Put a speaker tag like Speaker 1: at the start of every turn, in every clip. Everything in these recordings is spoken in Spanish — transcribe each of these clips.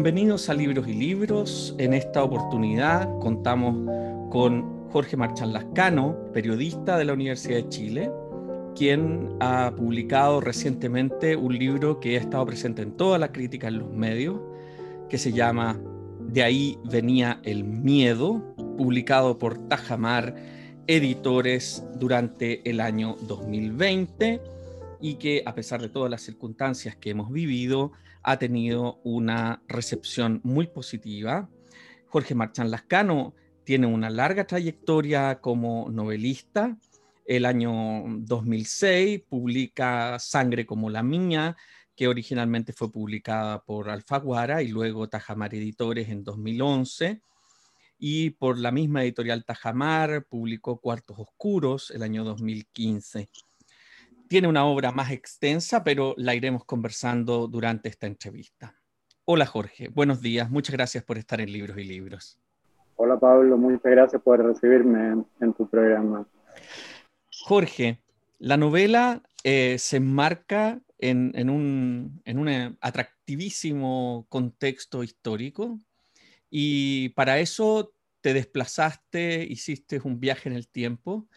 Speaker 1: Bienvenidos a Libros y Libros. En esta oportunidad contamos con Jorge Marchán Lascano, periodista de la Universidad de Chile, quien ha publicado recientemente un libro que ha estado presente en toda la crítica en los medios, que se llama De ahí venía el miedo, publicado por Tajamar Editores durante el año 2020 y que a pesar de todas las circunstancias que hemos vivido, ha tenido una recepción muy positiva. Jorge Marchán Lascano tiene una larga trayectoria como novelista. El año 2006 publica Sangre como la mía, que originalmente fue publicada por Alfaguara y luego Tajamar Editores en 2011. Y por la misma editorial Tajamar publicó Cuartos Oscuros el año 2015 tiene una obra más extensa, pero la iremos conversando durante esta entrevista. Hola Jorge, buenos días, muchas gracias por estar en Libros y Libros.
Speaker 2: Hola Pablo, muchas gracias por recibirme en, tu programa.
Speaker 1: Jorge, la novela eh, se enmarca en, un, en un atractivísimo contexto histórico y para eso te desplazaste, hiciste un viaje en el tiempo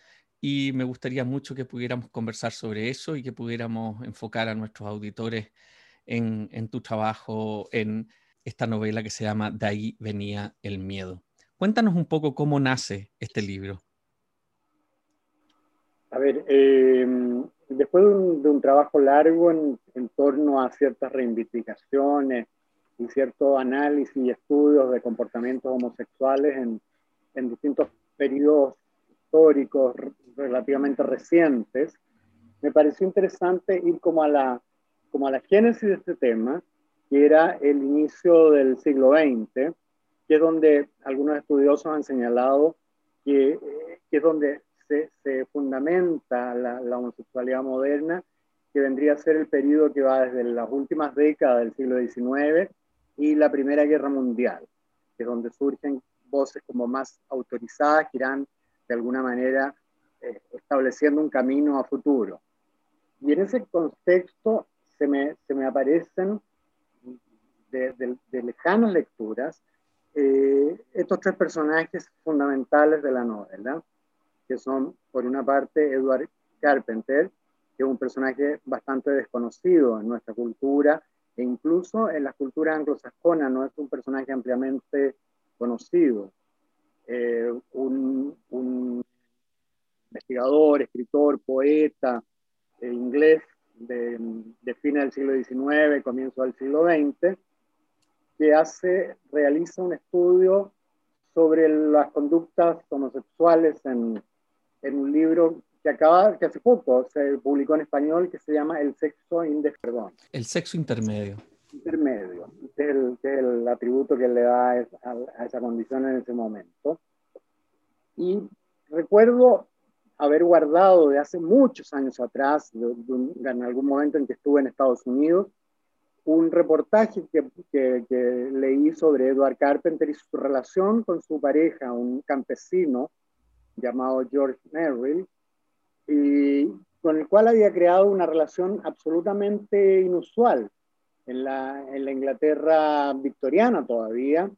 Speaker 1: y me gustaría mucho que pudiéramos conversar sobre eso y que pudiéramos enfocar a nuestros auditores en, tu trabajo en esta novela que se llama De ahí venía el miedo. Cuéntanos un poco cómo nace este libro.
Speaker 2: A ver, em, después de un, trabajo largo en, torno a ciertas reivindicaciones y cierto análisis y estudios de comportamientos homosexuales en, en distintos periodos históricos relativamente recientes, me pareció interesante ir como a la, como a la génesis de este tema, que era el inicio del siglo XX, que es donde algunos estudiosos han señalado que, que es donde se, se fundamenta la, la, homosexualidad moderna, que vendría a ser el periodo que va desde las últimas décadas del siglo XIX y la Primera Guerra Mundial, que es donde surgen voces como más autorizadas que irán de alguna manera eh, estableciendo un camino a futuro. Y en ese contexto se me, se me aparecen de, lejanas lecturas eh, estos tres personajes fundamentales de la novela, que son, por una parte, Edward Carpenter, que es un personaje bastante desconocido en nuestra cultura e incluso en la cultura anglosajona no es un personaje ampliamente conocido. Eh, un, investigador, escritor, poeta eh, inglés de, de fines del siglo XIX, comienzo del siglo XX, que hace, realiza un estudio sobre las conductas homosexuales en, en un libro que acaba, que hace poco se publicó en español, que se llama El sexo perdón.
Speaker 1: El sexo intermedio.
Speaker 2: Intermedio, es el, es el atributo que le da a, a esa condición en ese momento. Y recuerdo haber guardado de hace muchos años atrás, en algún momento en que estuve en Estados Unidos, un reportaje que, que, leí sobre Edward Carpenter y su relación con su pareja, un campesino llamado George Merrill, y con el cual había creado una relación absolutamente inusual en la, en la Inglaterra victoriana todavía.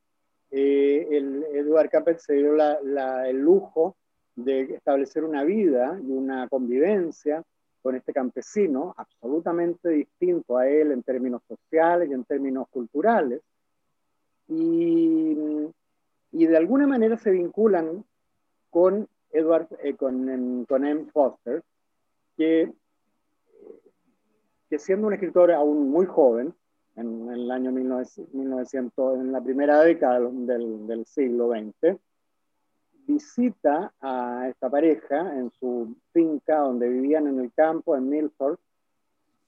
Speaker 2: Eh, el, Edward Carpenter se dio la, el lujo de establecer una vida y una convivencia con este campesino absolutamente distinto a él en términos sociales y en términos culturales. Y, y de alguna manera se vinculan con Edward, eh, con, con M. Foster, que, que siendo un escritor aún muy joven, en, el año 1900, en la primera década del, del siglo XX, visita a esta pareja en su finca donde vivían en el campo, en Milford,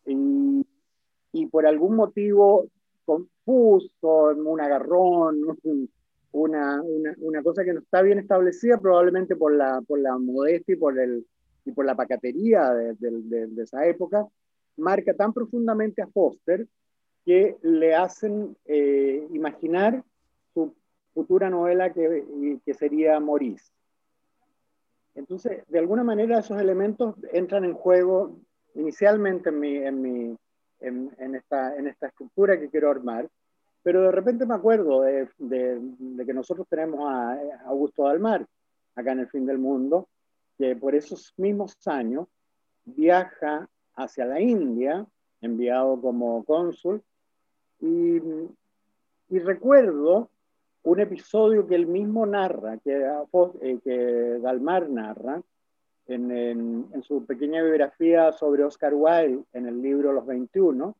Speaker 2: y, por algún motivo confuso, un agarrón, una, una, una, cosa que no está bien establecida, probablemente por la, por la modestia y por, el, y por la pacatería de, esa época, marca tan profundamente a Foster que le hacen eh, imaginar futura novela que, que sería Maurice. Entonces, de alguna manera esos elementos entran en juego inicialmente en, mi, en, mi, en, esta, en esta estructura que quiero armar, Pero de repente me acuerdo de, que nosotros tenemos a Augusto Dalmar, acá en el fin del mundo, que por esos mismos años viaja hacia la India, enviado como cónsul, y, recuerdo un episodio que él mismo narra, que, eh, que Dalmar narra, en, en, su pequeña biografía sobre Oscar Wilde en el libro Los 21,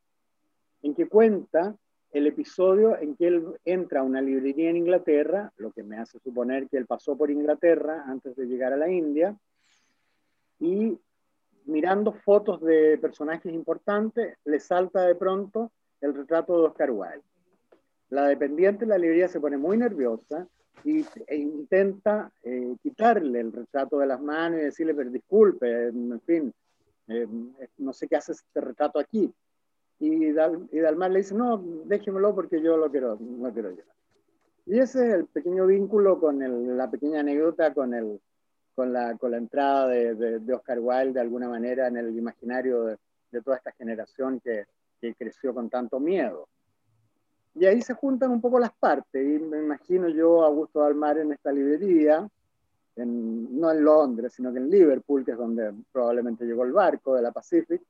Speaker 2: en que cuenta el episodio en que él entra a una librería en Inglaterra, lo que me hace suponer que él pasó por Inglaterra antes de llegar a la India, y mirando fotos de personajes importantes, le salta de pronto el retrato de Oscar Wilde. La dependiente de la librería se pone muy nerviosa y, e intenta eh, quitarle el retrato de las manos y decirle, pero disculpe, en fin, eh, no sé qué hace este retrato aquí. Y, Dalmar le dice, no, déjemelo porque yo lo quiero, lo quiero llevar. Y ese es el pequeño vínculo con la pequeña anécdota con, el, con, la, con la entrada de, de, Oscar Wilde de alguna manera en el imaginario de, toda esta generación que, creció con tanto miedo. Y ahí se juntan un poco las partes, y me imagino yo a Augusto Dalmar en esta librería, en, no en Londres, sino que en Liverpool, que es donde probablemente llegó el barco de la Pacific,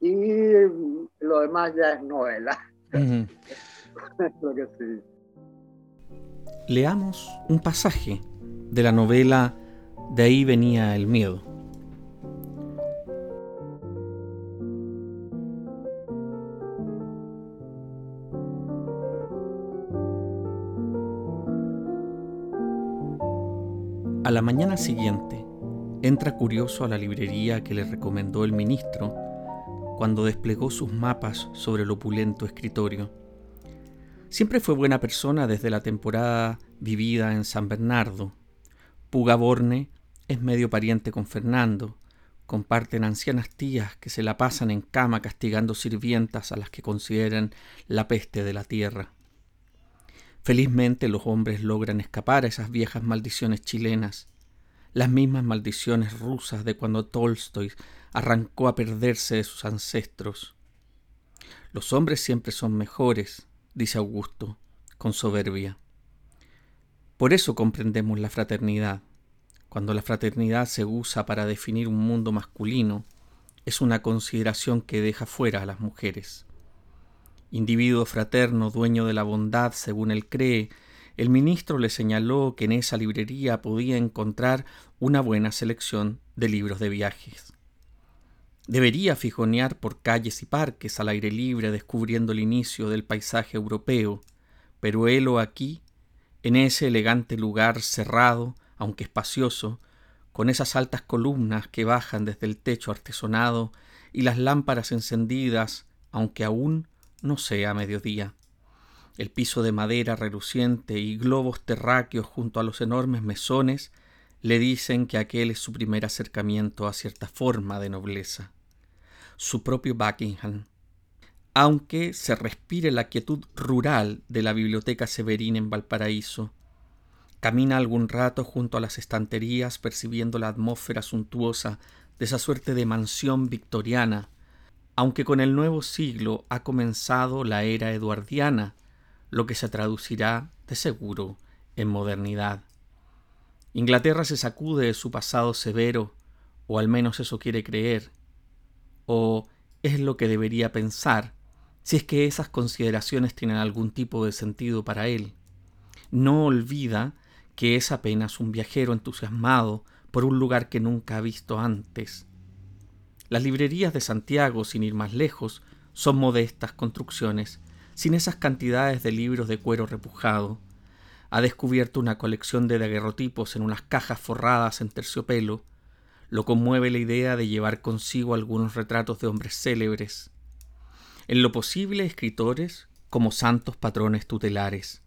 Speaker 2: y lo demás ya es novela. lo que sí.
Speaker 1: Leamos un pasaje de la novela De ahí venía el miedo. A la mañana siguiente, entra curioso a la librería que le recomendó el ministro cuando desplegó sus mapas sobre el opulento escritorio. Siempre fue buena persona desde la temporada vivida en San Bernardo. Pugaborne es medio pariente con Fernando, comparten ancianas tías que se la pasan en cama castigando sirvientas a las que consideran la peste de la tierra. Felizmente los hombres logran escapar a esas viejas maldiciones chilenas, las mismas maldiciones rusas de cuando Tolstoy arrancó a perderse de sus ancestros. Los hombres siempre son mejores, dice Augusto, con soberbia. Por eso comprendemos la fraternidad. Cuando la fraternidad se usa para definir un mundo masculino, es una consideración que deja fuera a las mujeres. Individuo fraterno, dueño de la bondad, según él cree, el ministro le señaló que en esa librería podía encontrar una buena selección de libros de viajes. Debería fijonear por calles y parques al aire libre descubriendo el inicio del paisaje europeo, pero helo aquí, en ese elegante lugar cerrado, aunque espacioso, con esas altas columnas que bajan desde el techo artesonado y las lámparas encendidas, aunque aún no sea mediodía. El piso de madera reluciente y globos terráqueos junto a los enormes mesones le dicen que aquel es su primer acercamiento a cierta forma de nobleza, su propio Buckingham. Aunque se respire la quietud rural de la biblioteca Severín en Valparaíso, camina algún rato junto a las estanterías percibiendo la atmósfera suntuosa de esa suerte de mansión victoriana, aunque con el nuevo siglo ha comenzado la era eduardiana, lo que se traducirá de seguro en modernidad. Inglaterra se sacude de su pasado severo, o al menos eso quiere creer, o es lo que debería pensar, si es que esas consideraciones tienen algún tipo de sentido para él. No olvida que es apenas un viajero entusiasmado por un lugar que nunca ha visto antes. Las librerías de Santiago, sin ir más lejos, son modestas construcciones, sin esas cantidades de libros de cuero repujado, ha descubierto una colección de daguerrotipos en unas cajas forradas en terciopelo, lo conmueve la idea de llevar consigo algunos retratos de hombres célebres, en lo posible escritores como santos patrones tutelares.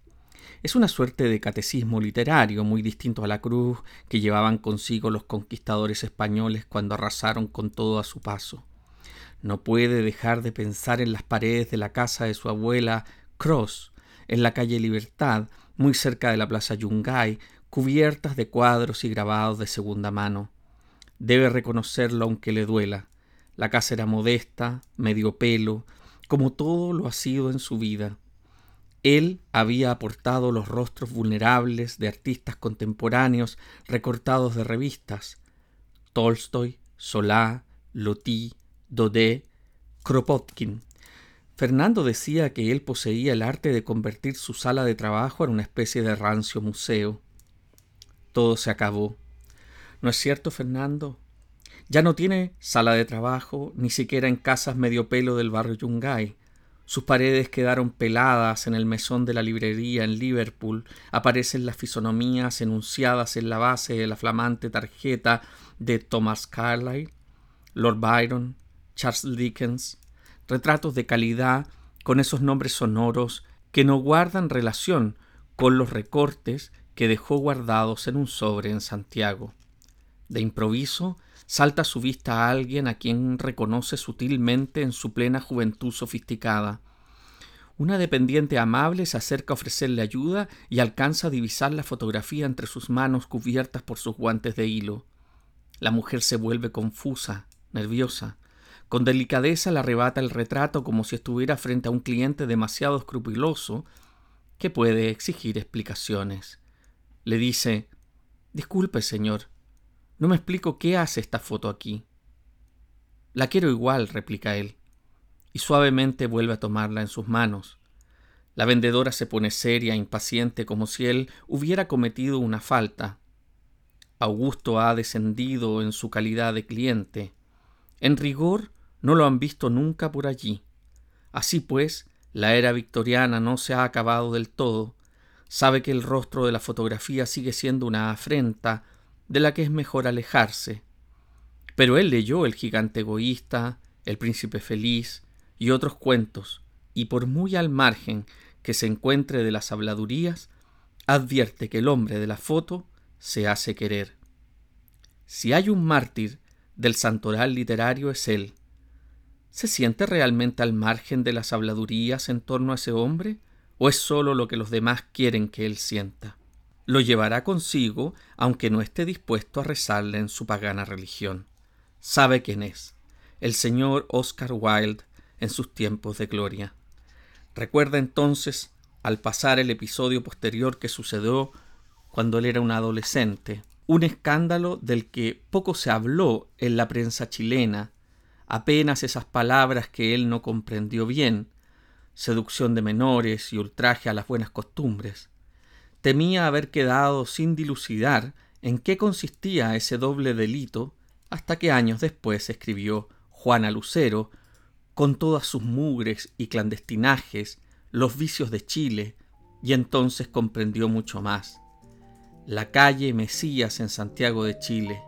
Speaker 1: Es una suerte de catecismo literario muy distinto a la cruz que llevaban consigo los conquistadores españoles cuando arrasaron con todo a su paso. No puede dejar de pensar en las paredes de la casa de su abuela Cross, en la calle Libertad, muy cerca de la plaza Yungay, cubiertas de cuadros y grabados de segunda mano. Debe reconocerlo aunque le duela. La casa era modesta, medio pelo, como todo lo ha sido en su vida. Él había aportado los rostros vulnerables de artistas contemporáneos recortados de revistas. Tolstoy, Solá, Loti, Dodé, Kropotkin. Fernando decía que él poseía el arte de convertir su sala de trabajo en una especie de rancio museo. Todo se acabó. ¿No es cierto, Fernando? Ya no tiene sala de trabajo, ni siquiera en casas medio pelo del barrio Yungay. Sus paredes quedaron peladas en el mesón de la librería en Liverpool. Aparecen las fisonomías enunciadas en la base de la flamante tarjeta de Thomas Carlyle, Lord Byron, Charles Dickens. Retratos de calidad con esos nombres sonoros que no guardan relación con los recortes que dejó guardados en un sobre en Santiago. De improviso salta a su vista a alguien a quien reconoce sutilmente en su plena juventud sofisticada. Una dependiente amable se acerca a ofrecerle ayuda y alcanza a divisar la fotografía entre sus manos cubiertas por sus guantes de hilo. La mujer se vuelve confusa, nerviosa. Con delicadeza le arrebata el retrato como si estuviera frente a un cliente demasiado escrupuloso que puede exigir explicaciones. Le dice Disculpe, señor, no me explico qué hace esta foto aquí. La quiero igual, replica él, y suavemente vuelve a tomarla en sus manos. La vendedora se pone seria, impaciente, como si él hubiera cometido una falta. Augusto ha descendido en su calidad de cliente. En rigor, no lo han visto nunca por allí. Así pues, la era victoriana no se ha acabado del todo. Sabe que el rostro de la fotografía sigue siendo una afrenta de la que es mejor alejarse. Pero él leyó El gigante egoísta, El príncipe feliz y otros cuentos, y por muy al margen que se encuentre de las habladurías, advierte que el hombre de la foto se hace querer. Si hay un mártir del santoral literario es él. ¿Se siente realmente al margen de las habladurías en torno a ese hombre? ¿O es sólo lo que los demás quieren que él sienta? Lo llevará consigo aunque no esté dispuesto a rezarle en su pagana religión. Sabe quién es, el señor Oscar Wilde en sus tiempos de gloria. Recuerda entonces, al pasar el episodio posterior que sucedió cuando él era un adolescente, un escándalo del que poco se habló en la prensa chilena, apenas esas palabras que él no comprendió bien, seducción de menores y ultraje a las buenas costumbres temía haber quedado sin dilucidar en qué consistía ese doble delito hasta que años después escribió Juana Lucero, con todas sus mugres y clandestinajes, los vicios de Chile, y entonces comprendió mucho más. La calle Mesías en Santiago de Chile,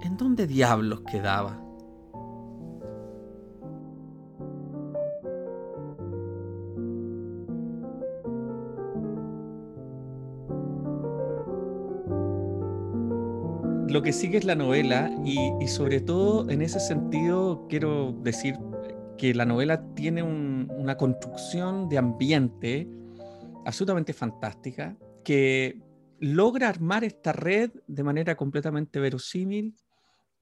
Speaker 1: ¿en dónde diablos quedaba? Lo que sigue es la novela y, sobre todo en ese sentido quiero decir que la novela tiene una construcción de ambiente absolutamente fantástica que logra armar esta red de manera completamente verosímil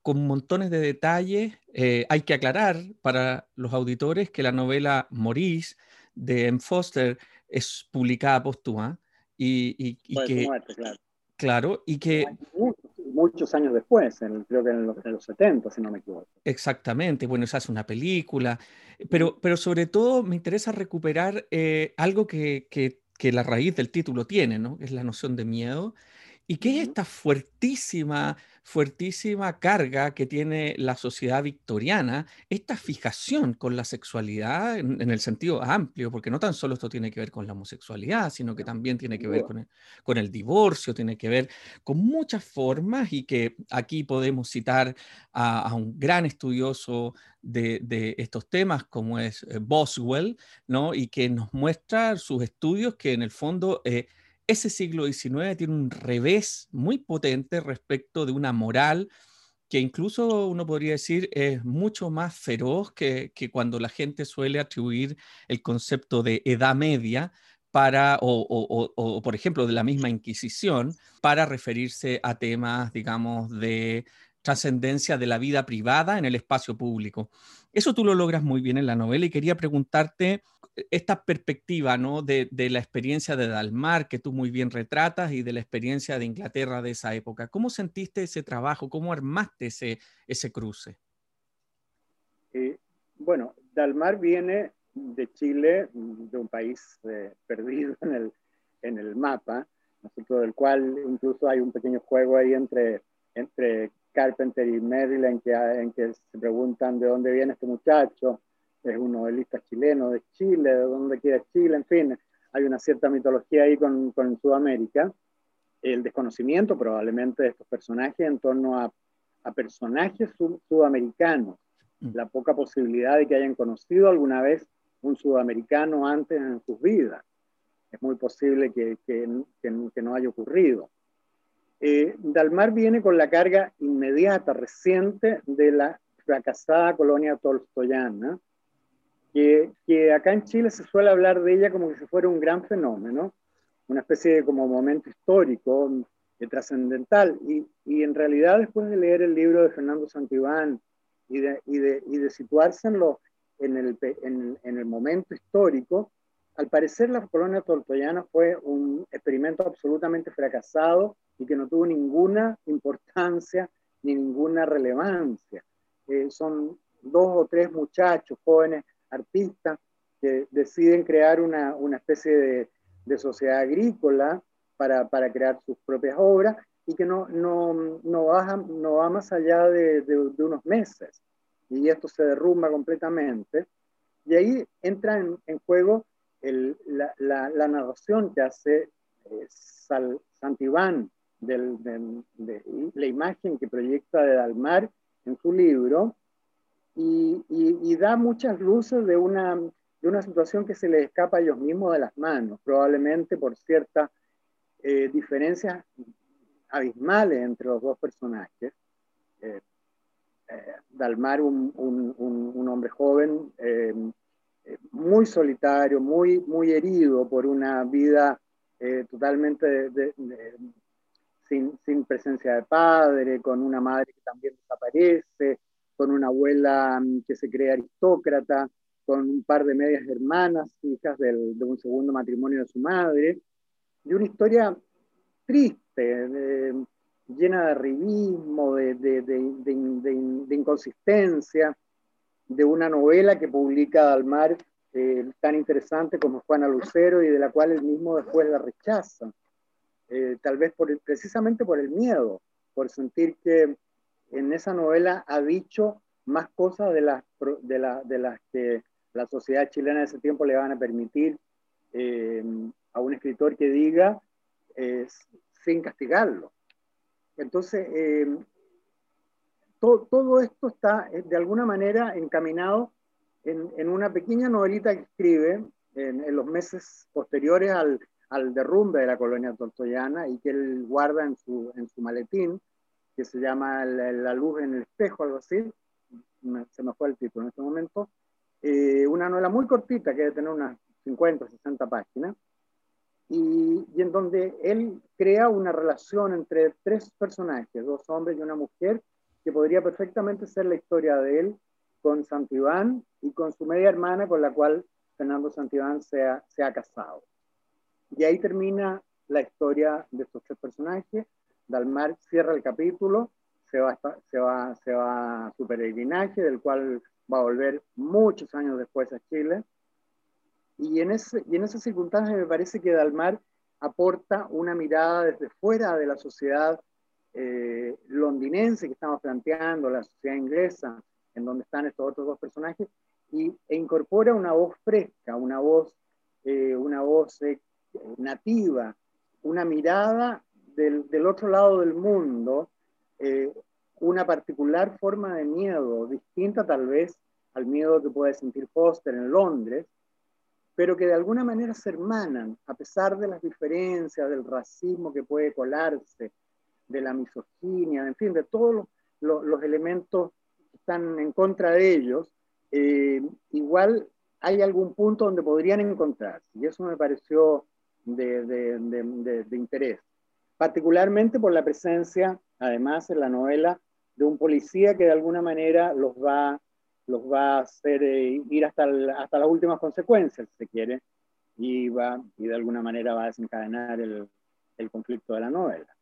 Speaker 1: con montones de detalles. Eh, hay que aclarar para los auditores que la novela Maurice de M. Foster es publicada póstuma y, y, que... claro. claro. y que
Speaker 2: muchos años después, creo que en los, 70, si no me equivoco.
Speaker 1: Exactamente, bueno, se hace una película, pero, pero sobre todo me interesa recuperar eh, algo que, que, que, la raíz del título tiene, ¿no? Es la noción de miedo, y que es esta fuertísima fuertísima carga que tiene la sociedad victoriana, esta fijación con la sexualidad en, el sentido amplio, porque no tan solo esto tiene que ver con la homosexualidad, sino que también tiene que ver con el, con el divorcio, tiene que ver con muchas formas y que aquí podemos citar a, un gran estudioso de, estos temas como es eh, Boswell, ¿no? y que nos muestra sus estudios que en el fondo... Eh, ese siglo XIX tiene un revés muy potente respecto de una moral que incluso uno podría decir es mucho más feroz que, cuando la gente suele atribuir el concepto de edad media para, o, por ejemplo, de la misma Inquisición, para referirse a temas, digamos, de trascendencia de la vida privada en el espacio público. Eso tú lo logras muy bien en la novela y quería preguntarte esta perspectiva ¿no? de, la experiencia de Dalmar, que tú muy bien retratas, y de la experiencia de Inglaterra de esa época. ¿Cómo sentiste ese trabajo? ¿Cómo armaste ese, ese cruce?
Speaker 2: Eh, bueno, Dalmar viene de Chile, de un país eh, perdido en el, en el mapa, del cual incluso hay un pequeño juego ahí entre, entre Carpenter y en que, en que se preguntan de dónde viene este muchacho, es un novelista chileno de Chile, de dónde quiere Chile, en fin, hay una cierta mitología ahí con, con Sudamérica. El desconocimiento probablemente de estos personajes en torno a, a personajes sudamericanos, mm. la poca posibilidad de que hayan conocido alguna vez un sudamericano antes en sus vidas. Es muy posible que, que, que, no haya ocurrido. Eh, Dalmar viene con la carga inmediata, reciente, de la fracasada colonia tolstoyana, que, acá en Chile se suele hablar de ella como si fuera un gran fenómeno, una especie de como momento histórico, de trascendental, y, en realidad después de leer el libro de Fernando Santibán y de, y de, y en, el, en, en el momento histórico, al parecer la colonia toltoyana fue un experimento absolutamente fracasado y que no tuvo ninguna importancia ni ninguna relevancia. Eh, son dos o tres muchachos jóvenes artistas que deciden crear una, una especie de, de, sociedad agrícola para, para, crear sus propias obras y que no, no, no, baja, no va más allá de, de, unos meses. Y esto se derrumba completamente. Y ahí entra en, juego el, la, la, narración que hace eh, Santibán del, de, la imagen que proyecta de Dalmar en su libro y, da muchas luces de una, de una situación que se les escapa a ellos mismos de las manos, probablemente por ciertas eh, diferencias abismales entre los dos personajes. Eh, Dalmar, un, un, un, hombre joven, eh, muy solitario, muy, muy herido por una vida eh, totalmente sin, sin, presencia de padre, con una madre que también desaparece, con una abuela mm, que se cree aristócrata, con un par de medias hermanas, hijas del, de un segundo matrimonio de su madre, y una historia triste, llena de arribismo, de, de, de inconsistencia, de una novela que publica Dalmar eh, tan interesante como Juana Lucero y de la cual él mismo después la rechaza, eh, tal vez por precisamente por el miedo, por sentir que en esa novela ha dicho más cosas de las, de, la, de las que la sociedad chilena de ese tiempo le van a permitir eh, a un escritor que diga sin castigarlo. Entonces, todo, esto está eh, de alguna manera encaminado en, una pequeña novelita que escribe en, los meses posteriores al, derrumbe de la colonia toltoyana y que él guarda en su, en su maletín, que se llama La, luz en el espejo, algo así, se me fue el título en este momento, eh, una novela muy cortita que debe tener unas 50, 60 páginas, y, y, en donde él crea una relación entre tres personajes, dos hombres y una mujer, que podría perfectamente ser la historia de él con Santibán y con su media hermana con la cual Fernando Santibán se ha, se ha casado. Y ahí termina la historia de estos tres personajes. Dalmar cierra el capítulo, se va, se va, se va a su peregrinaje, del cual va a volver muchos años después a Chile. Y en, ese, y en esa circunstancia me parece que Dalmar aporta una mirada desde fuera de la sociedad eh, londinense que estamos planteando, la sociedad inglesa, en donde están estos otros dos personajes, y, e incorpora una voz fresca, una voz, eh, una voz eh, nativa, una mirada del, otro lado del mundo, una particular forma de miedo, distinta tal vez al miedo que puede sentir Foster en Londres, pero que de alguna manera se hermanan, a pesar de las diferencias, del racismo que puede colarse, de la misoginia, en fin, de todos los, elementos que están en contra de ellos, eh, igual hay algún punto donde podrían encontrarse. Y eso me pareció de, interés. Particularmente por la presencia, además, en la novela, de un policía que de alguna manera los va, los va a hacer eh, ir hasta, hasta las últimas consecuencias, si se quiere, y, va, y de alguna manera va a desencadenar el, conflicto de la novela.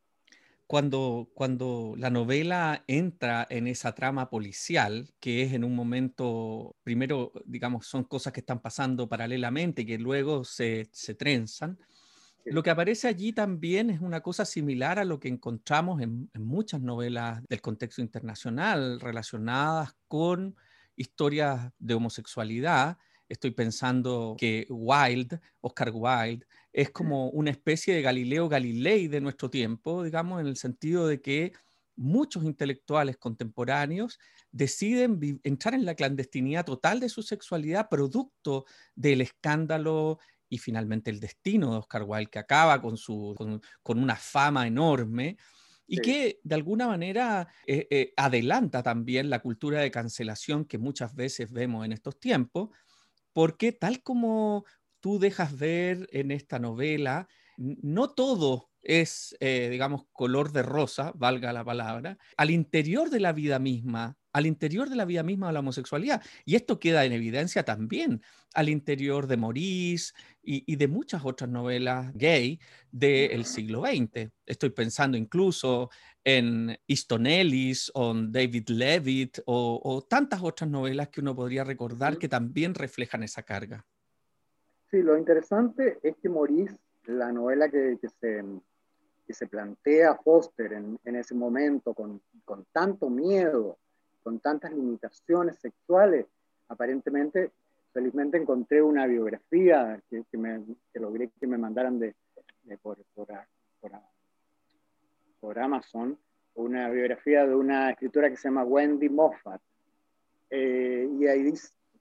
Speaker 1: Cuando, cuando, la novela entra en esa trama policial, que es en un momento, primero, digamos, son cosas que están pasando paralelamente, que luego se trenzan, lo que aparece allí también es una cosa similar a lo que encontramos en, muchas novelas del contexto internacional relacionadas con historias de homosexualidad. Estoy pensando que Wilde, Oscar Wilde, es como una especie de Galileo Galilei de nuestro tiempo, digamos, en el sentido de que muchos intelectuales contemporáneos deciden entrar en la clandestinidad total de su sexualidad producto del escándalo y finalmente el destino de Oscar Wilde, que acaba con, su, con, una fama enorme y que de alguna manera eh, eh, adelanta también la cultura de cancelación que muchas veces vemos en estos tiempos, porque tal como tú dejas ver en esta novela, no todo es, eh, digamos, color de rosa, valga la palabra, al interior de la vida misma al interior de la vida misma de la homosexualidad. Y esto queda en evidencia también al interior de Maurice y, de muchas otras novelas gay del siglo XX. Estoy pensando incluso en Easton Ellis o David Levitt o, tantas otras novelas que uno podría recordar que también reflejan esa carga.
Speaker 2: Sí, lo interesante es que Maurice, la novela que, se, se plantea Foster en, ese momento con, con tanto miedo, con tantas limitaciones sexuales. Aparentemente, felizmente encontré una biografía que, logré que me mandaran de, por, Amazon, una biografía de una escritora que se llama Wendy Moffat. Eh, y ahí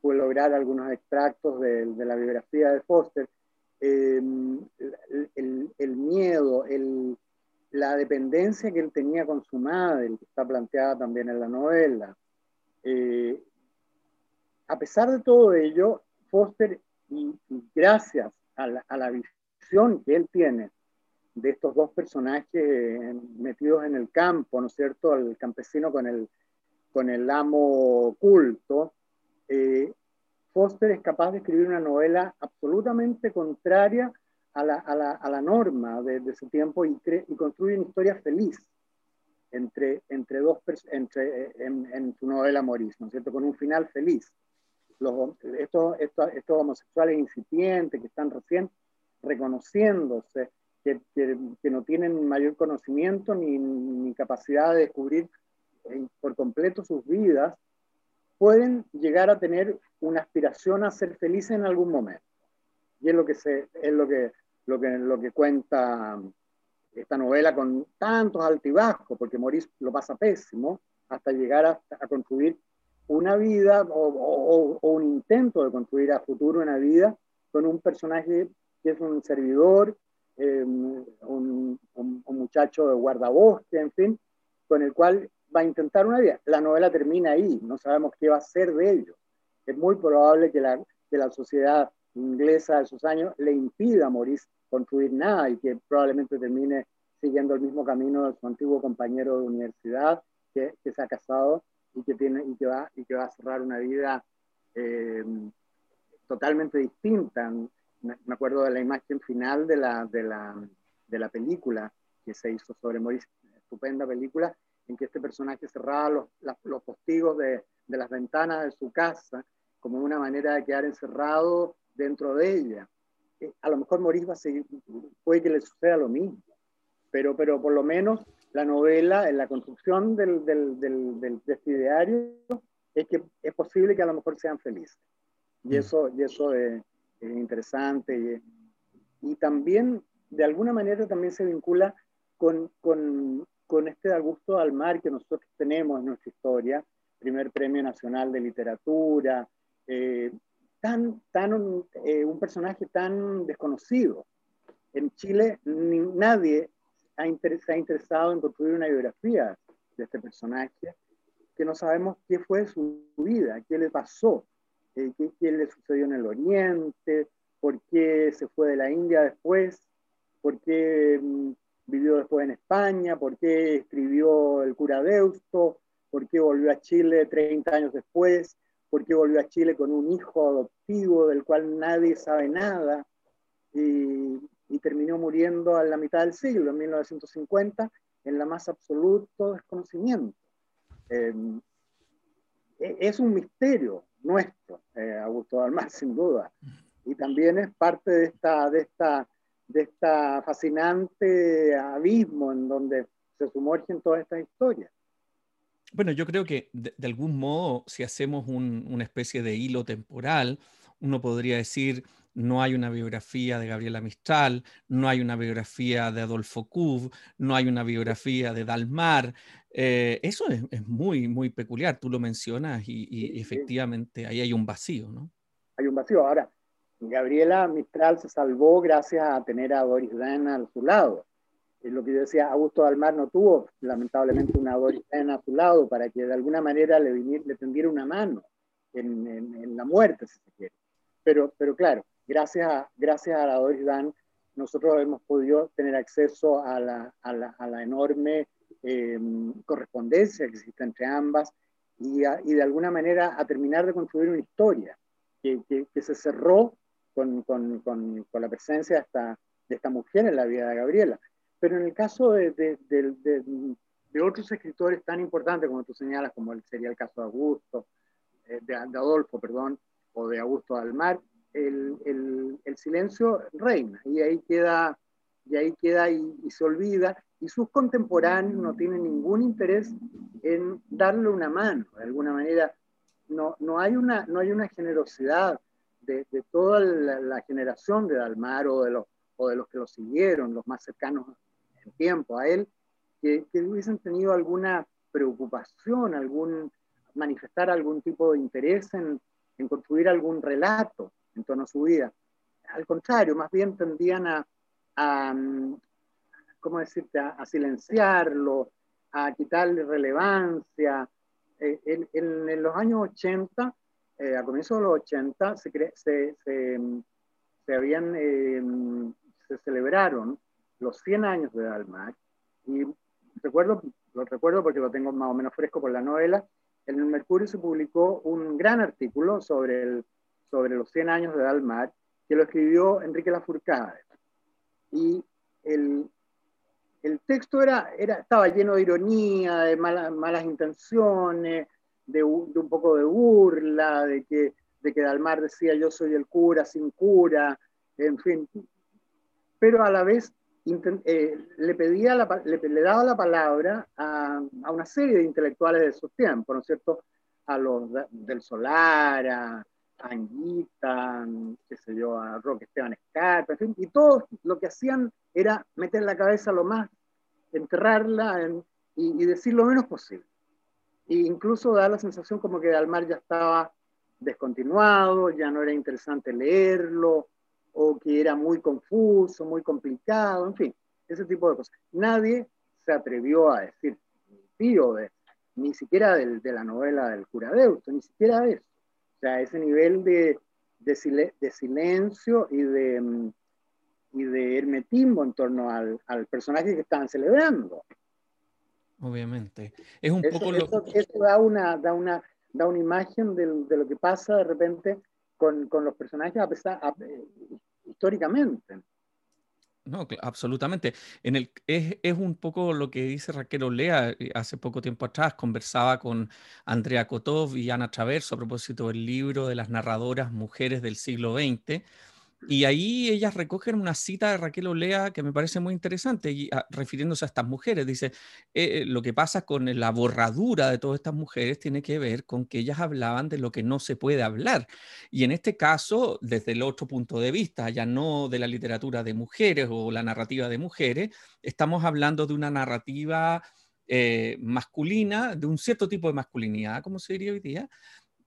Speaker 2: pude lograr algunos extractos de, la biografía de Foster. Eh, el, miedo, el, la dependencia que él tenía con su madre, que está planteada también en la novela. Eh, a pesar de todo ello, Foster, y, gracias a la, visión que él tiene de estos dos personajes metidos en el campo, ¿no es cierto? El campesino con el, con el amo culto, eh, Foster es capaz de escribir una novela absolutamente contraria a la, a la, a la norma de, de, su tiempo y, y, construye una historia feliz entre, entre dos entre, eh, en, en, su novela Moris, ¿no es cierto? Con un final feliz. Los, estos, estos, estos homosexuales incipientes que están recién reconociéndose, que, que, no tienen mayor conocimiento ni, ni capacidad de descubrir por completo sus vidas, pueden llegar a tener una aspiración a ser felices en algún momento. Y es lo que, es lo que, lo que, lo que cuenta esta novela con tantos altibajos, porque Maurice lo pasa pésimo, hasta llegar a, construir una vida o, un intento de construir a futuro una vida con un personaje que es un servidor, un, un, muchacho de guardabosque, en fin, con el cual va a intentar una vida. La novela termina ahí, no sabemos qué va a ser de ellos. Es muy probable que la, que la sociedad inglesa de esos años le impida a Maurice construir nada y que probablemente termine siguiendo el mismo camino de su antiguo compañero de universidad que, que se ha casado y que, tiene, y, que va, y que va a cerrar una vida eh, totalmente distinta. Me acuerdo de la imagen final de la, de la, de la película que se hizo sobre Maurice, estupenda película, en que este personaje cerraba los, los postigos de, de, las ventanas de su casa como una manera de quedar encerrado dentro de ella. Eh, a lo mejor Maurice va a seguir, puede que le suceda lo mismo, pero, pero por lo menos la novela, en la construcción del, del, del, del de este ideario, es que es posible que a lo mejor sean felices. Y mm. eso, y eso es, interesante. Y, y, también, de alguna manera, también se vincula con, con, con este Augusto Almar que nosotros tenemos en nuestra historia, primer premio nacional de literatura, eh, tan, tan, eh, un personaje tan desconocido. En Chile nadie ha se ha interesado en construir una biografía de este personaje, que no sabemos qué fue su vida, qué le pasó, eh, qué, le sucedió en el Oriente, por qué se fue de la India después, por qué mm, vivió después en España, por qué escribió El cura Deusto, por qué volvió a Chile 30 años después, por qué volvió a Chile con un hijo adoptivo del cual nadie sabe nada y, terminó muriendo a la mitad del siglo, en 1950, en la más absoluto desconocimiento. Eh, e, es un misterio nuestro, eh, Augusto Dalmar, sin duda, y también es parte de esta, de esta, de esta fascinante abismo en donde se sumergen todas estas historias.
Speaker 1: Bueno, yo creo que de, algún modo, si hacemos una especie de hilo temporal, uno podría decir, no hay una biografía de Gabriela Mistral, no hay una biografía de Adolfo Cub, no hay una biografía de Dalmar. Eh, eso es, muy, muy peculiar, tú lo mencionas y, efectivamente ahí hay un vacío, ¿no?
Speaker 2: Hay un vacío. Ahora, Gabriela Mistral se salvó gracias a tener a Doris Dana a su lado lo que yo decía, Augusto Dalmar no tuvo lamentablemente una Doriana a su lado para que de alguna manera le, le tendiera una mano en, en, la muerte, si se quiere. Pero, pero claro, gracias a, gracias a la Doris Dan, nosotros hemos podido tener acceso a la, a la, a la enorme em, correspondencia que existe entre ambas y, y, de alguna manera a terminar de construir una historia que, que, que se cerró con, con, con, con, la presencia de esta, de esta mujer en la vida de Gabriela. Pero en el caso de, de, otros escritores tan importantes como tú señalas, como sería el caso de Augusto, eh, de, Adolfo, perdón, o de Augusto Almar, el, el, silencio reina y ahí queda, y, ahí queda y, se olvida, y sus contemporáneos no tienen ningún interés en darle una mano, de alguna manera. No, no, hay, una, no hay una generosidad de, de toda la, la, generación de Dalmar o de, los, o de los que lo siguieron, los más cercanos tiempo a él, que, hubiesen tenido alguna preocupación, algún, manifestar algún tipo de interés en, construir algún relato en torno a su vida. Al contrario, más bien tendían a, a ¿cómo decirte?, a, silenciarlo, a quitarle relevancia. Eh, en, los años 80, eh, a comienzos de los 80, se, se, se, habían, eh, se celebraron los 100 años de Dalmar, y recuerdo, lo recuerdo porque lo tengo más o menos fresco por la novela, en el Mercurio se publicó un gran artículo sobre, el, sobre los 100 años de Dalmar, que lo escribió Enrique Lafourcade. Y el, el texto era, era, estaba lleno de ironía, de malas intenciones, de, de, un poco de burla, de que, de que Dalmar decía yo soy el cura sin cura, en fin. Pero a la vez eh, le, pedía le, daba la palabra a, una serie de intelectuales de su tiempo, ¿no es cierto? A los del Solar, a, Anguita, qué sé yo, a Roque Esteban Escarpa, en fin, y todos lo que hacían era meter la cabeza lo más, enterrarla y, decir lo menos posible. E incluso da la sensación como que Dalmar ya estaba descontinuado, ya no era interesante leerlo, o que era muy confuso, muy complicado, en fin, ese tipo de cosas. Nadie se atrevió a decir, tío, de, ni siquiera de, de la novela del cura Deusto, ni siquiera de eso. O sea, ese nivel de, de, de silencio y de, mm, y de hermetismo en torno al, al, personaje que estaban celebrando.
Speaker 1: Obviamente. Es un
Speaker 2: poco lo... eso, eso da, una, da, una, da una imagen de, de lo que pasa de repente con, con los personajes a pesar, eh, históricamente.
Speaker 1: No, absolutamente. En el, es, es, un poco lo que dice Raquel Olea. Eh, hace poco tiempo atrás conversaba con Andrea Kotov y Ana Traverso a propósito del libro de las narradoras mujeres del siglo XX y ahí ellas recogen una cita de Raquel Olea que me parece muy interesante, y, ah, refiriéndose a estas mujeres. Dice, eh, eh, lo que pasa con la borradura de todas estas mujeres tiene que ver con que ellas hablaban de lo que no se puede hablar. Y en este caso, desde el otro punto de vista, ya no de la literatura de mujeres o la narrativa de mujeres, estamos hablando de una narrativa eh, masculina, de un cierto tipo de masculinidad, como se diría hoy día,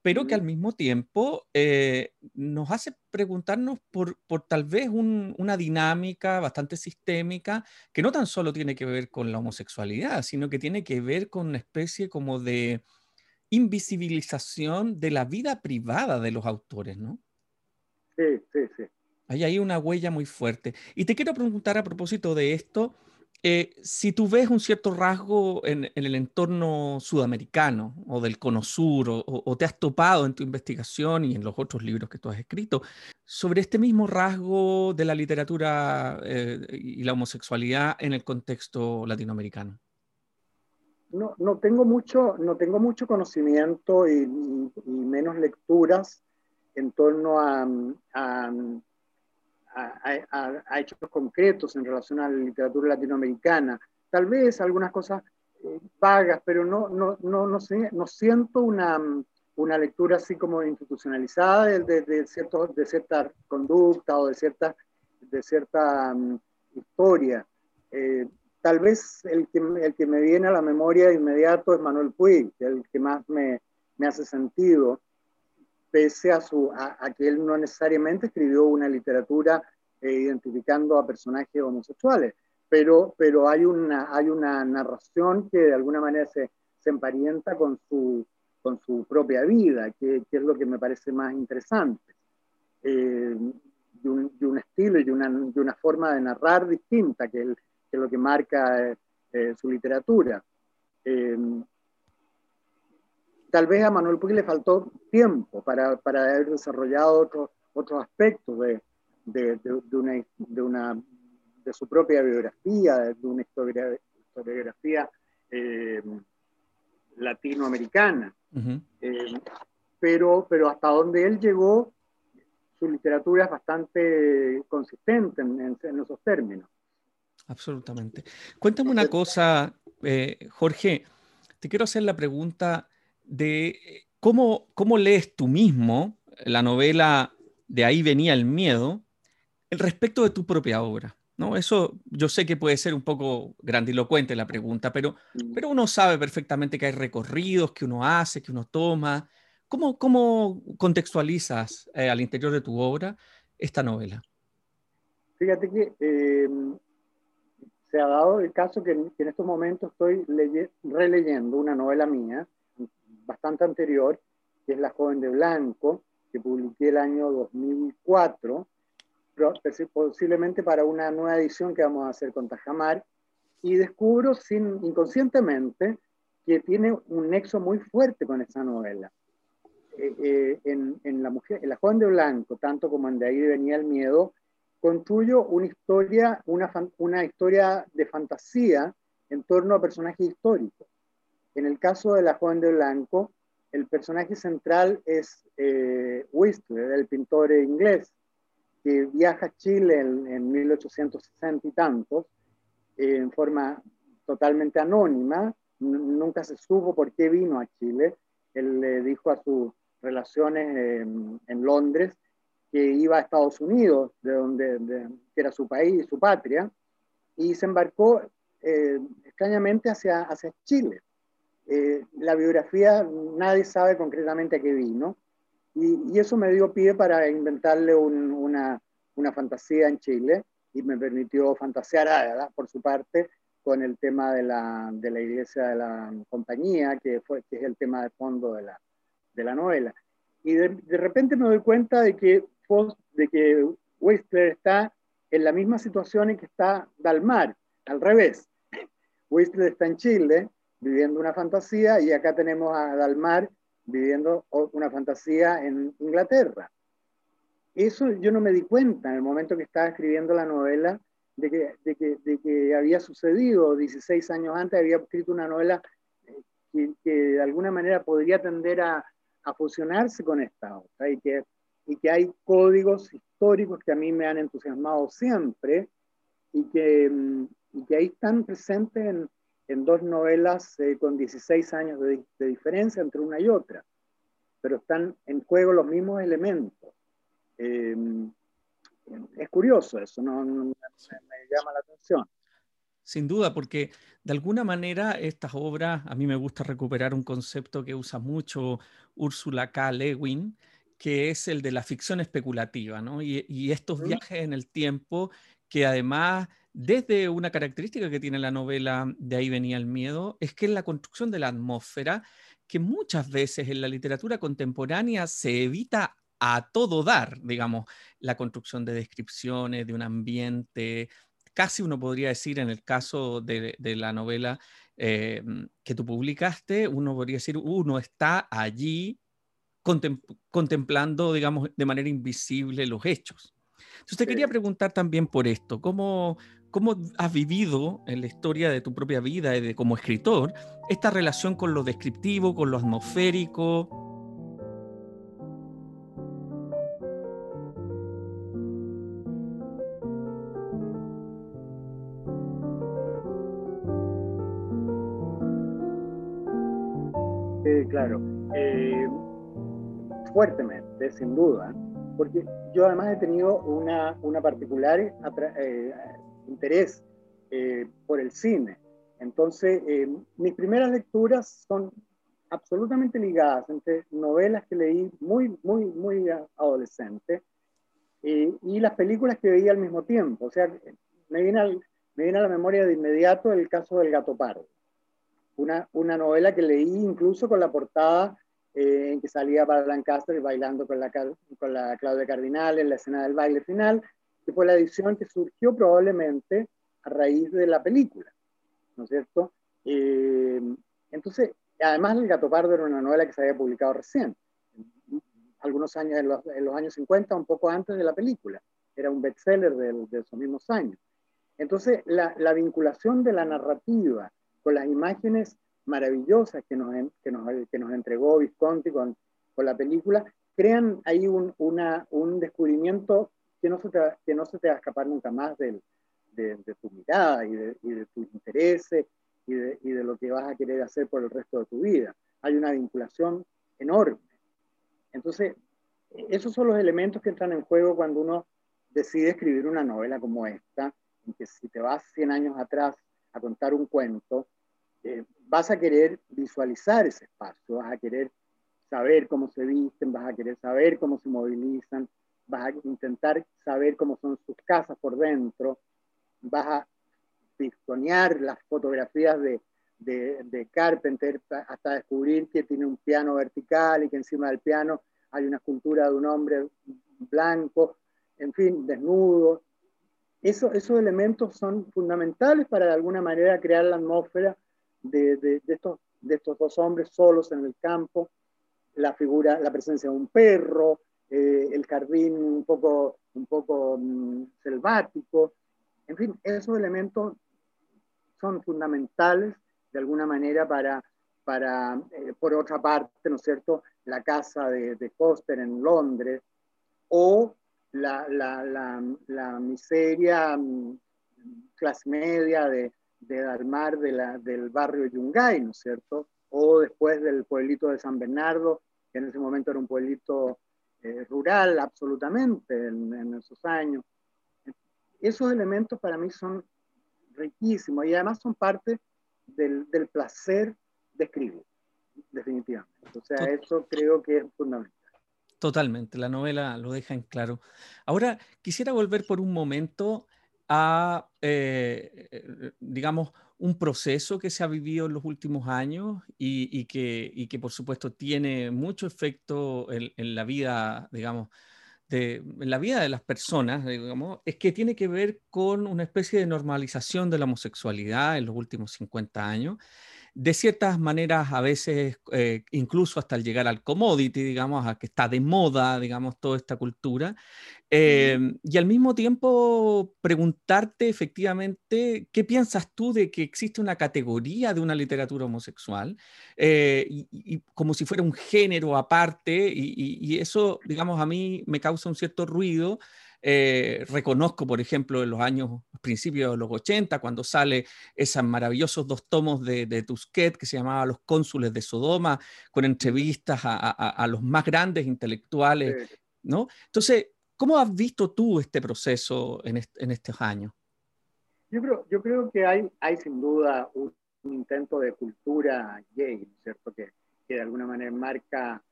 Speaker 1: pero que al mismo tiempo eh, nos hace preguntarnos por, por tal vez una dinámica bastante sistémica que no tan solo tiene que ver con la homosexualidad, sino que tiene que ver con una especie como de invisibilización de la vida privada de los autores, ¿no?
Speaker 2: Sí, sí, sí.
Speaker 1: Hay ahí una huella muy fuerte. Y te quiero preguntar a propósito de esto, Eh, si tú ves un cierto rasgo en, el entorno sudamericano o del cono sur, o, te has topado en tu investigación y en los otros libros que tú has escrito, sobre este mismo rasgo de la literatura eh, y la homosexualidad en el contexto latinoamericano.
Speaker 2: No, no, tengo, mucho, no tengo mucho conocimiento y, menos lecturas en torno a a, hechos concretos en relación a la literatura latinoamericana. Tal vez algunas cosas eh, vagas, pero no, no, no, no, sé, no siento una, una lectura así como institucionalizada de, de, cierto, de cierta conducta o de cierta, de cierta mm, historia. Eh, tal vez el que, el que me viene a la memoria de inmediato es Manuel Puig, el que más me, me hace sentido pese a, su, a, que él no necesariamente escribió una literatura eh, identificando a personajes homosexuales, pero, pero hay, una, hay una narración que de alguna manera se, se emparenta con su, con su propia vida, que, que, es lo que me parece más interesante, eh, de, un, estilo y una, de una, forma de narrar distinta, que, es lo que marca eh, su literatura tal vez a Manuel Puig le faltó tiempo para, para haber desarrollado otros otros aspectos de, de, de, una, de, una, de su propia biografía, de una historiografía eh, latinoamericana. Eh, pero, pero hasta donde él llegó, su literatura es bastante consistente en, en, esos términos.
Speaker 1: Absolutamente. Cuéntame una cosa, eh, Jorge. Te quiero hacer la pregunta de cómo, cómo lees tú mismo la novela De ahí venía el miedo respecto de tu propia obra. ¿no? Eso yo sé que puede ser un poco grandilocuente la pregunta, pero, mm. pero uno sabe perfectamente que hay recorridos que uno hace, que uno toma. ¿Cómo, cómo contextualizas eh, al interior de tu obra esta novela?
Speaker 2: Fíjate que eh, se ha dado el caso que, en estos momentos estoy releyendo una novela mía bastante anterior, que es La joven de blanco, que publiqué el año 2004, posiblemente para una nueva edición que vamos a hacer con Tajamar, y descubro sin, inconscientemente que tiene un nexo muy fuerte con esa novela. Eh, eh, en, la mujer, La joven de blanco, tanto como en De ahí venía el miedo, construyo una historia, una historia de fantasía en torno a personajes históricos. En el caso de La joven de blanco, el personaje central es eh, Whistler, el pintor inglés, que viaja a Chile en, 1860 y tantos, eh, en forma totalmente anónima. nunca se supo por qué vino a Chile. Él le dijo a sus relaciones en Londres que iba a Estados Unidos, de donde que era su país, su patria, y se embarcó eh, extrañamente hacia, hacia Chile. Eh, la biografía nadie sabe concretamente a qué vino, y, eso me dio pie para inventarle una, una, fantasía en Chile y me permitió fantasear, por su parte, con el tema de la, de la iglesia de la compañía, que, fue, que es el tema de fondo de la, de la novela. Y de, de, repente me doy cuenta de que, de que Whistler está en la misma situación en que está Dalmar, al revés. Whistler está en Chile, viviendo una fantasía y acá tenemos a Dalmar viviendo una fantasía en Inglaterra. Eso yo no me di cuenta en el momento que estaba escribiendo la novela de que, de que, de que había sucedido 16 años antes, había escrito una novela eh, que, de alguna manera podría tender a, a fusionarse con esta otra y que, y que hay códigos históricos que a mí me han entusiasmado siempre y que, mm, y que ahí están presentes en, en dos novelas eh, con 16 años de, diferencia entre una y otra, pero están en juego los mismos elementos. Eh, es curioso eso, ¿no? me, llama la atención.
Speaker 1: Sin duda, porque de alguna manera estas obras, a mí me gusta recuperar un concepto que usa mucho Úrsula K. Lewin, que es el de la ficción especulativa, ¿no? Y, y estos viajes en el tiempo que además desde una característica que tiene la novela De ahí venía el miedo, es que es la construcción de la atmósfera, que muchas veces en la literatura contemporánea se evita a todo dar, digamos, la construcción de descripciones, de un ambiente, casi uno podría decir en el caso de, la novela eh, que tú publicaste, uno podría decir, uno está allí contemplando, digamos, de manera invisible los hechos. Entonces te quería preguntar también por esto, ¿cómo, ¿cómo has vivido en la historia de tu propia vida y de, como escritor esta relación con lo descriptivo, con lo atmosférico?
Speaker 2: claro. Eh, fuertemente, sin duda, porque yo además he tenido una, una particular eh, interés eh, por el cine. Entonces, mis primeras lecturas son absolutamente ligadas entre novelas que leí muy, muy, muy adolescente y las películas que veía al mismo tiempo. O sea, me viene, me viene a la memoria de inmediato el caso del gato pardo una, una novela que leí incluso con la portada eh, en que salía para Lancaster bailando con la, con la Claudia Cardinal en la escena del baile final, que fue la edición que surgió probablemente a raíz de la película, ¿no es cierto? Eh, entonces, además El Gato Pardo era una novela que se había publicado recién, algunos años, en los, años 50, un poco antes de la película, era un bestseller de, de esos mismos años. Entonces, la, la vinculación de la narrativa con las imágenes maravillosas que nos, que nos, entregó Visconti con, con, la película, crean ahí un, un descubrimiento que no, se te, que no se te va a escapar nunca más de, de, tu mirada y de, y de tus intereses y de, y de lo que vas a querer hacer por el resto de tu vida. Hay una vinculación enorme. Entonces, esos son los elementos que entran en juego cuando uno decide escribir una novela como esta, en que si te vas 100 años atrás a contar un cuento, eh, vas a querer visualizar ese espacio, vas a querer saber cómo se visten, vas a querer saber cómo se movilizan, vas a intentar saber cómo son sus casas por dentro, vas a pistonear las fotografías de, de, de, Carpenter hasta descubrir que tiene un piano vertical y que encima del piano hay una escultura de un hombre blanco, en fin, desnudo. Eso, esos elementos son fundamentales para de alguna manera crear la atmósfera de, de, estos, de estos dos hombres solos en el campo, la figura, la presencia de un perro, eh, el jardín un poco, un poco mm, selvático, en fin, esos elementos son fundamentales de alguna manera para, para eh, por otra parte, ¿no es cierto?, la casa de, de Foster en Londres, o la, la, la, la miseria mm, clase media de, de Dalmar de del barrio Yungay, ¿no es cierto? O después del pueblito de San Bernardo, que en ese momento era un pueblito eh, rural absolutamente en, esos años. Esos elementos para mí son riquísimos y además son parte del, del placer de escribir, definitivamente. O sea, eso creo que es fundamental.
Speaker 1: Totalmente, la novela lo deja en claro. Ahora, quisiera volver por un momento a, eh, eh, digamos, un proceso que se ha vivido en los últimos años y, que, por supuesto, tiene mucho efecto en, la vida, digamos, de, en la vida de las personas, es que tiene que ver con una especie de normalización de la homosexualidad en los últimos 50 años de ciertas maneras, a veces eh, incluso hasta el llegar al commodity, digamos, a que está de moda, digamos, toda esta cultura. Em, y al mismo tiempo preguntarte efectivamente qué piensas tú de que existe una categoría de una literatura homosexual, eh, y, como si fuera un género aparte, y, eso, digamos, a mí me causa un cierto ruido eh, reconozco, por ejemplo, en los años, principios de los 80, cuando sale esos maravillosos dos tomos de, de Tusquet que se llamaba Los cónsules de Sodoma, con entrevistas a, los más grandes intelectuales, ¿no? Entonces, ¿cómo has visto tú este proceso en, estos años?
Speaker 2: Yo creo, yo creo que hay, hay sin duda un, intento de cultura gay, ¿cierto? Que, que de alguna manera marca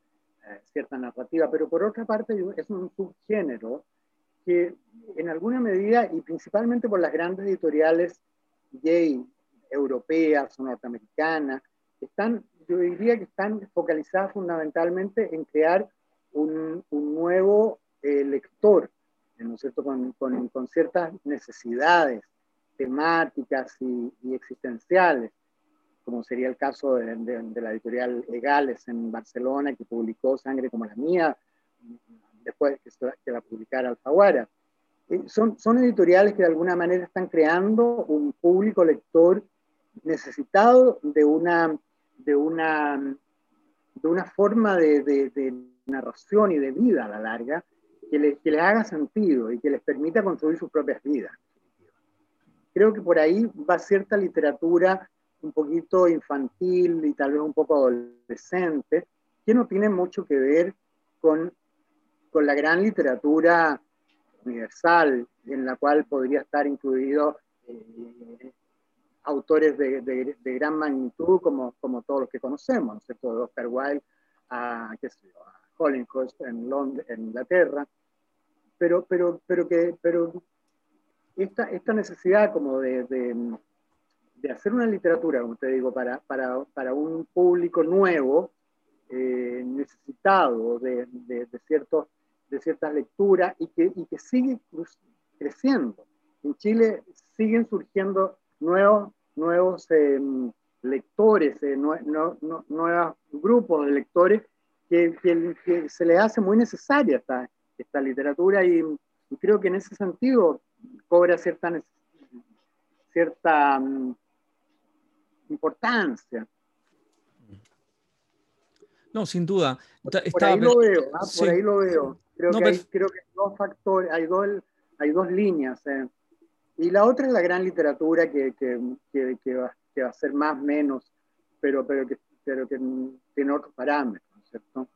Speaker 2: eh, cierta narrativa, pero por otra parte es un subgénero que en alguna medida, y principalmente por las grandes editoriales gay europeas o norteamericanas, están, yo diría que están focalizadas fundamentalmente en crear un, un nuevo eh, lector, ¿no es cierto? Con, con, con, ciertas necesidades temáticas y, existenciales, como sería el caso de, la editorial Egales en Barcelona, que publicó Sangre como la mía, después que, que la publicara Alfaguara. Eh, son, son editoriales que de alguna manera están creando un público lector necesitado de una, de una, de una forma de, de, narración y de vida a la larga que, le, que les haga sentido y que les permita construir sus propias vidas. Creo que por ahí va cierta literatura un poquito infantil y tal vez un poco adolescente, que no tiene mucho que ver con, con la gran literatura universal, en la cual podría estar incluido eh, autores de, gran magnitud como, como todos los que conocemos, ¿no es cierto? De Oscar Wilde a, qué sé yo, Hollinghurst en, Londres, en Inglaterra, pero, pero, pero, que, pero esta, esta necesidad como de, de, de, hacer una literatura, como te digo, para, para, para un público nuevo, eh, necesitado de, de, ciertos, de ciertas lecturas y que, y que sigue creciendo. En Chile siguen surgiendo nuevos, nuevos em, lectores, eh, nuevos grupos de lectores que, que, se les hace muy necesaria esta, esta literatura y, creo que en ese sentido cobra cierta, cierta um, importancia.
Speaker 1: No, sin duda.
Speaker 2: Por, ahí lo veo, ¿ah? por ahí lo veo. Creo, que hay, creo que hay dos factores, hay dos, hay dos líneas. Eh. Y la otra es la gran literatura que, que, que, va, que, va, a ser más menos, pero, pero, que, pero que tiene otros parámetros, ¿cierto?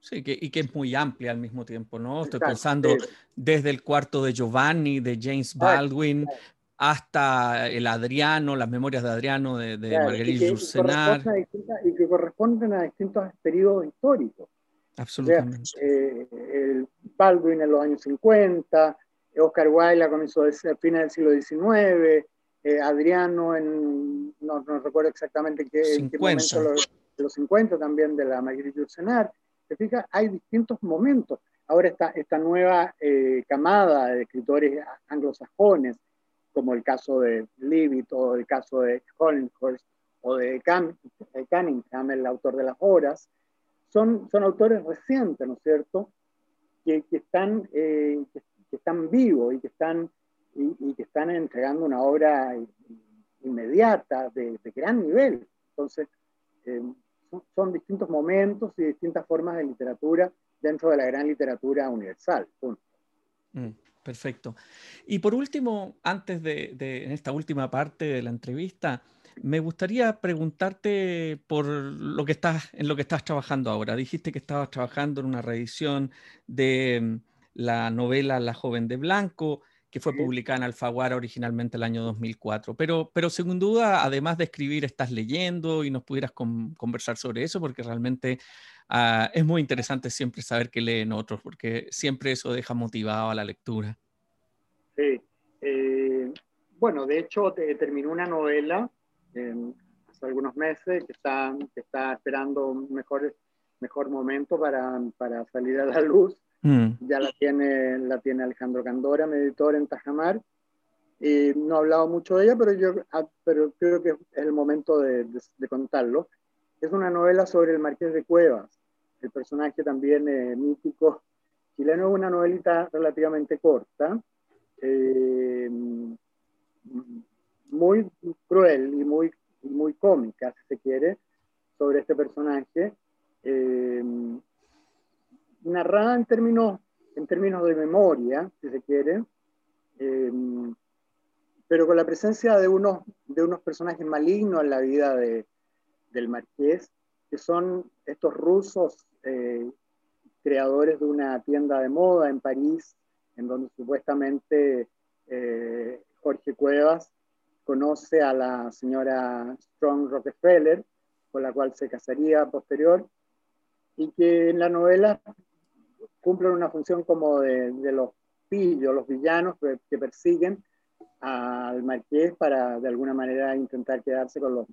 Speaker 1: Sí, que, y que es muy amplia al mismo tiempo, ¿no? Estoy pensando desde el cuarto de Giovanni, de James Baldwin, hasta el Adriano, las memorias de Adriano, de, de Marguerite
Speaker 2: Y, que corresponden a distintos periodos históricos.
Speaker 1: Absolutamente.
Speaker 2: Eh, el Baldwin en los años 50, Oscar Wilde a comienzos del final del siglo XIX, eh, Adriano en, no, recuerdo exactamente qué, en qué momento, los, los 50 también de la Marguerite Yourcenar te fijas, hay distintos momentos. Ahora está esta nueva eh, camada de escritores anglosajones, como el caso de Leavitt o el caso de Hollinghurst o de Cunningham, el autor de las horas, son, son autores recientes, ¿no es cierto?, que, están, eh, que, están vivos y que están, y, que están entregando una obra inmediata de, gran nivel. Entonces, eh, son distintos momentos y distintas formas de literatura dentro de la gran literatura universal.
Speaker 1: Mm, perfecto. Y por último, antes de, esta última parte de la entrevista, me gustaría preguntarte por lo que estás, en lo que estás trabajando ahora. Dijiste que estabas trabajando en una reedición de mm, la novela La joven de blanco que fue publicada en Alfaguara originalmente el año 2004. Pero, pero sin duda, además de escribir, estás leyendo y nos pudieras conversar sobre eso, porque realmente ah, es muy interesante siempre saber qué leen otros, porque siempre eso deja motivado a la lectura.
Speaker 2: Sí. Eh, bueno, de hecho, te, terminó una novela em, hace algunos meses que está, que está esperando un mejor, mejor momento para, para salir a la luz Mm. Ya la tiene, la tiene Alejandro Candora, mi editor en Tajamar. Y no he hablado mucho de ella, pero, yo, ah, pero creo que es el momento de, de, contarlo. Es una novela sobre el Marqués de Cuevas, el personaje también eh, mítico chileno. Es una novelita relativamente corta, eh, muy cruel y muy, muy cómica, si se quiere, sobre este personaje. Eh, narrada en términos, en términos de memoria, si se quiere, eh, pero con la presencia de unos, de unos personajes malignos en la vida de, del marqués, que son estos rusos eh, creadores de una tienda de moda en París, en donde supuestamente eh, Jorge Cuevas conoce a la señora Strong Rockefeller, con la cual se casaría posterior, y que en la novela cumplen una función como de, los pillos, los villanos que, persiguen al marqués para de alguna manera intentar quedarse con los,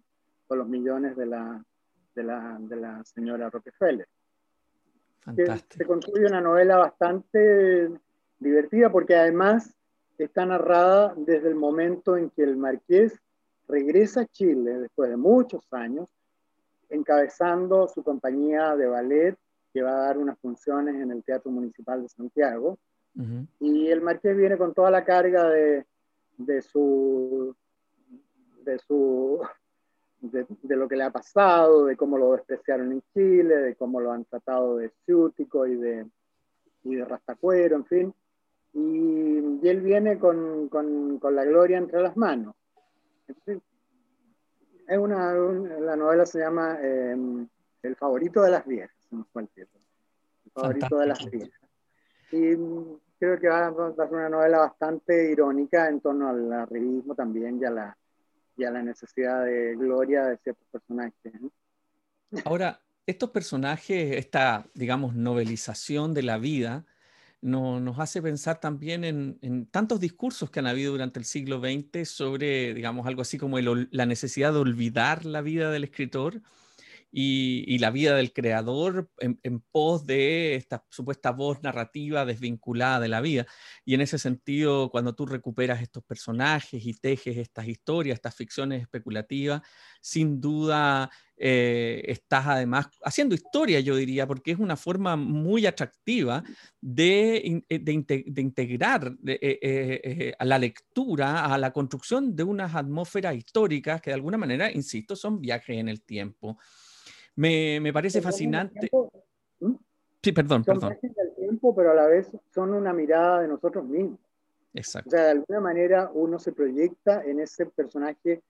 Speaker 2: con los millones de la, de la, de la señora Rockefeller. se construye una novela bastante divertida porque además está narrada desde el momento en que el marqués regresa a Chile después de muchos años, encabezando su compañía de ballet que va a dar unas funciones en el Teatro Municipal de Santiago. Y el marqués viene con toda la carga de, de su, de, su de, lo que le ha pasado, de cómo lo despreciaron en Chile, de cómo lo han tratado de ciútico y de, y de rastacuero, en fin. Y, él viene con, con, con, la gloria entre las manos. Es una, la novela se llama em, El favorito de las viejas, el favorito de las viejas. Y creo que va, a ser una novela bastante irónica en torno al arribismo también y a la, y a la necesidad de gloria de ciertos personajes.
Speaker 1: Ahora, estos personajes, esta, digamos, novelización de la vida, no, nos hace pensar también en, tantos discursos que han habido durante el siglo XX sobre, digamos, algo así como la necesidad de olvidar la vida del escritor y, la vida del creador en, pos de esta supuesta voz narrativa desvinculada de la vida. Y en ese sentido, cuando tú recuperas estos personajes y tejes estas historias, estas ficciones especulativas, sin duda eh, estás además haciendo historia, yo diría, porque es una forma muy atractiva de, eh, de, integrar eh, a la lectura, a la construcción de unas atmósferas históricas que de alguna manera, insisto, son viajes en el tiempo. Me, me parece fascinante. ¿Mm? Sí, perdón,
Speaker 2: son
Speaker 1: perdón.
Speaker 2: del tiempo, pero a la vez son una mirada de nosotros mismos.
Speaker 1: Exacto.
Speaker 2: O sea, de alguna manera uno se proyecta en ese personaje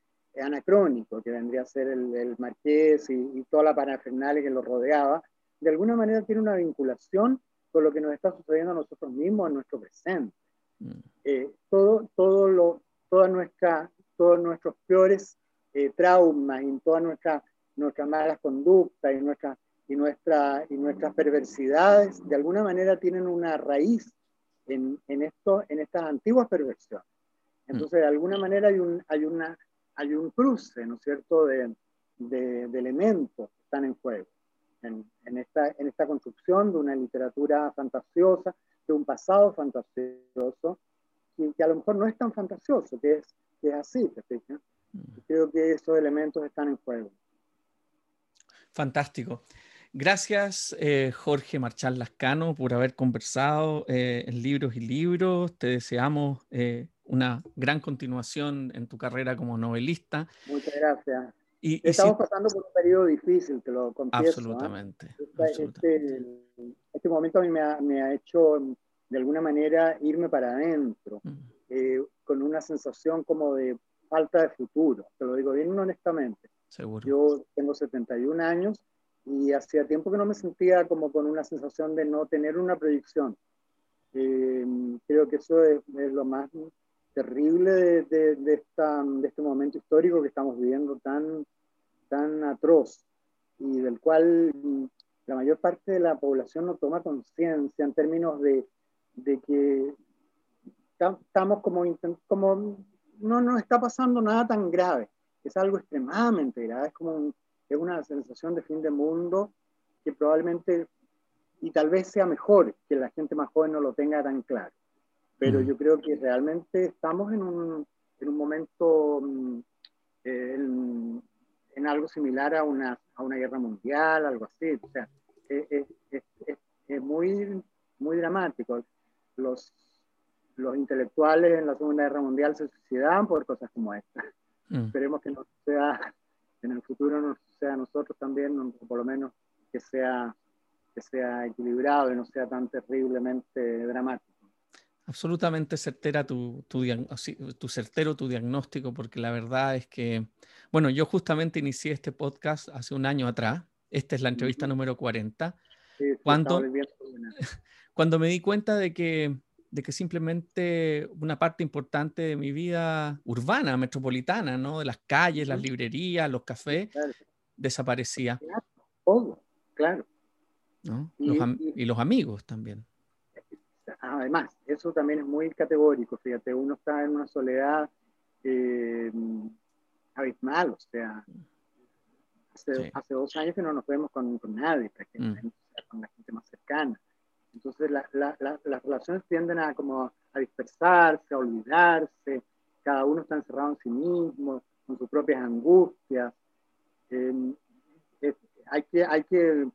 Speaker 2: anacrónico, que vendría a ser el, el marqués y, y, toda la parafernalia que lo rodeaba. De alguna manera tiene una vinculación con lo que nos está sucediendo a nosotros mismos en nuestro presente. Mm. Eh, todo, todo lo, toda nuestra, todos nuestros peores eh, traumas y toda nuestra nuestras malas conductas y, nuestra, y, nuestra, y nuestras perversidades de alguna manera tienen una raíz en, en, esto, en estas antiguas perversiones. Entonces, de alguna manera hay un, hay una, hay un cruce, ¿no es cierto?, de, de, de elementos que están en juego. En, en, esta, en esta construcción de una literatura fantasiosa, de un pasado fantasioso, y que a lo mejor no es tan fantasioso, que es, que es así, ¿te mm. Creo que esos elementos están en juego.
Speaker 1: Fantástico. Gracias, eh, Jorge Marchal Lascano, por haber conversado eh, en Libros y Libros. Te deseamos eh, una gran continuación en tu carrera como novelista.
Speaker 2: Muchas gracias. Y, Estamos pasando por un periodo difícil, te lo confieso.
Speaker 1: Absolutamente.
Speaker 2: Este, este, momento a mí me ha, me ha, hecho, de alguna manera, irme para adentro, mm. con una sensación como de falta de futuro. Te lo digo bien honestamente yo tengo 71 años y hacía tiempo que no me sentía como con una sensación de no tener una proyección. Eh, creo que eso es, lo más terrible de, de, esta, de, este momento histórico que estamos viviendo tan, tan atroz y del cual la mayor parte de la población no toma conciencia en términos de, de que estamos como, como no nos está pasando nada tan grave es algo extremadamente grave, es como es una sensación de fin de mundo que probablemente, y tal vez sea mejor que la gente más joven no lo tenga tan claro, pero yo creo que realmente estamos en un, en un momento, mm, en, en, algo similar a una, a una guerra mundial, algo así, o sea, es, es, es muy, muy dramático. Los, los intelectuales en la Segunda Guerra Mundial se suicidaban por cosas como esta. Mm. Esperemos que no sea, en el futuro no sea a nosotros también, por lo menos que sea, que sea equilibrado y no sea tan terriblemente dramático.
Speaker 1: Absolutamente certera tu, tu, tu, certero tu diagnóstico, porque la verdad es que, bueno, yo justamente inicié este podcast hace un año atrás. Esta es la entrevista número 40. Sí, cuando, cuando me di cuenta de que de que simplemente una parte importante de mi vida urbana, metropolitana, ¿no? De las calles, las librerías, los cafés, desaparecía.
Speaker 2: Todo, claro.
Speaker 1: ¿no? Y, los amigos también.
Speaker 2: Además, eso también es muy categórico, fíjate, uno está en una soledad eh, abismal, o sea, hace, hace, dos años que no nos vemos con, con nadie, mm. con la gente más cercana. Entonces las relaciones tienden a, como a dispersarse, a olvidarse, cada uno está encerrado en sí mismo, con sus propias angustias. hay, que, hay, que,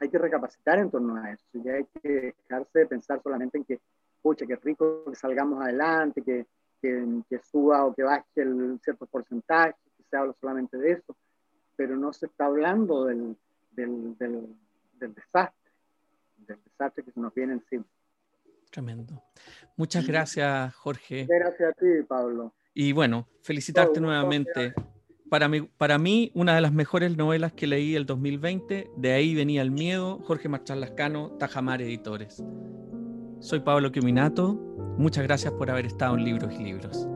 Speaker 2: hay que recapacitar en torno a eso, y hay que dejarse de pensar solamente en que, pucha, qué rico que salgamos adelante, que, que, suba o que baje el cierto porcentaje, que se habla solamente de eso, pero no se está hablando del, del, del desastre, del desastre que se nos viene encima.
Speaker 1: Tremendo. Muchas gracias, Jorge.
Speaker 2: Gracias a ti, Pablo.
Speaker 1: Y bueno, felicitarte nuevamente. Para mí, para mí, una de las mejores novelas que leí el 2020, De ahí venía el miedo, Jorge Marchal Lascano, Tajamar Editores. Soy Pablo Quiminato. Muchas gracias por haber estado en Libros y Libros.